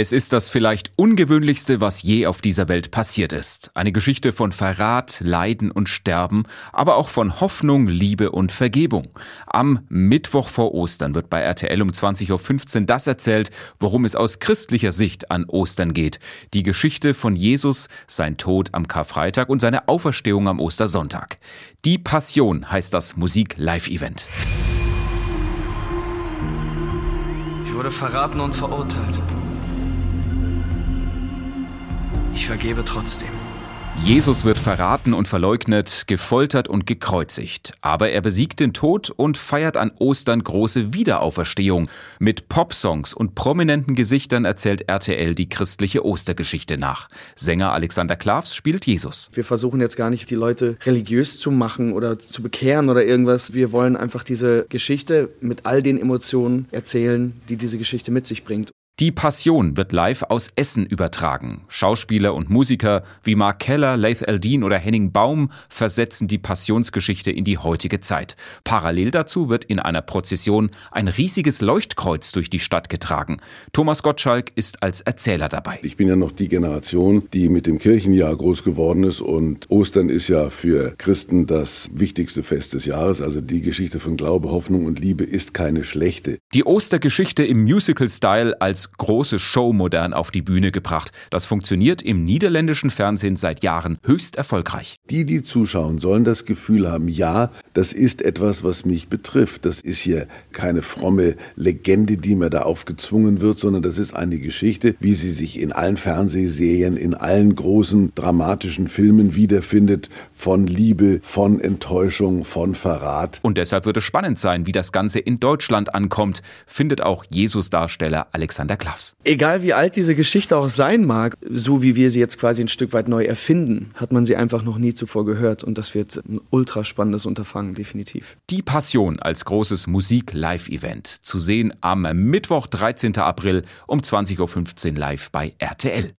Es ist das vielleicht ungewöhnlichste, was je auf dieser Welt passiert ist. Eine Geschichte von Verrat, Leiden und Sterben, aber auch von Hoffnung, Liebe und Vergebung. Am Mittwoch vor Ostern wird bei RTL um 20.15 Uhr das erzählt, worum es aus christlicher Sicht an Ostern geht. Die Geschichte von Jesus, sein Tod am Karfreitag und seine Auferstehung am Ostersonntag. Die Passion heißt das Musik-Live-Event. Ich wurde verraten und verurteilt. Vergebe trotzdem. Jesus wird verraten und verleugnet, gefoltert und gekreuzigt. Aber er besiegt den Tod und feiert an Ostern große Wiederauferstehung. Mit Popsongs und prominenten Gesichtern erzählt RTL die christliche Ostergeschichte nach. Sänger Alexander Klavs spielt Jesus. Wir versuchen jetzt gar nicht, die Leute religiös zu machen oder zu bekehren oder irgendwas. Wir wollen einfach diese Geschichte mit all den Emotionen erzählen, die diese Geschichte mit sich bringt. Die Passion wird live aus Essen übertragen. Schauspieler und Musiker wie Mark Keller, Laith Eldin oder Henning Baum versetzen die Passionsgeschichte in die heutige Zeit. Parallel dazu wird in einer Prozession ein riesiges Leuchtkreuz durch die Stadt getragen. Thomas Gottschalk ist als Erzähler dabei. Ich bin ja noch die Generation, die mit dem Kirchenjahr groß geworden ist und Ostern ist ja für Christen das wichtigste Fest des Jahres. Also die Geschichte von Glaube, Hoffnung und Liebe ist keine schlechte. Die Ostergeschichte im Musical-Style als große Show modern auf die Bühne gebracht. Das funktioniert im niederländischen Fernsehen seit Jahren höchst erfolgreich. Die, die zuschauen, sollen das Gefühl haben, ja, das ist etwas, was mich betrifft. Das ist hier keine fromme Legende, die mir da aufgezwungen wird, sondern das ist eine Geschichte, wie sie sich in allen Fernsehserien, in allen großen dramatischen Filmen wiederfindet, von Liebe, von Enttäuschung, von Verrat. Und deshalb wird es spannend sein, wie das Ganze in Deutschland ankommt, findet auch Jesus-Darsteller Alexander Klaffs. Egal wie alt diese Geschichte auch sein mag, so wie wir sie jetzt quasi ein Stück weit neu erfinden, hat man sie einfach noch nie zuvor gehört und das wird ein ultra spannendes Unterfangen, definitiv. Die Passion als großes Musik-Live-Event zu sehen am Mittwoch, 13. April um 20.15 Uhr live bei RTL.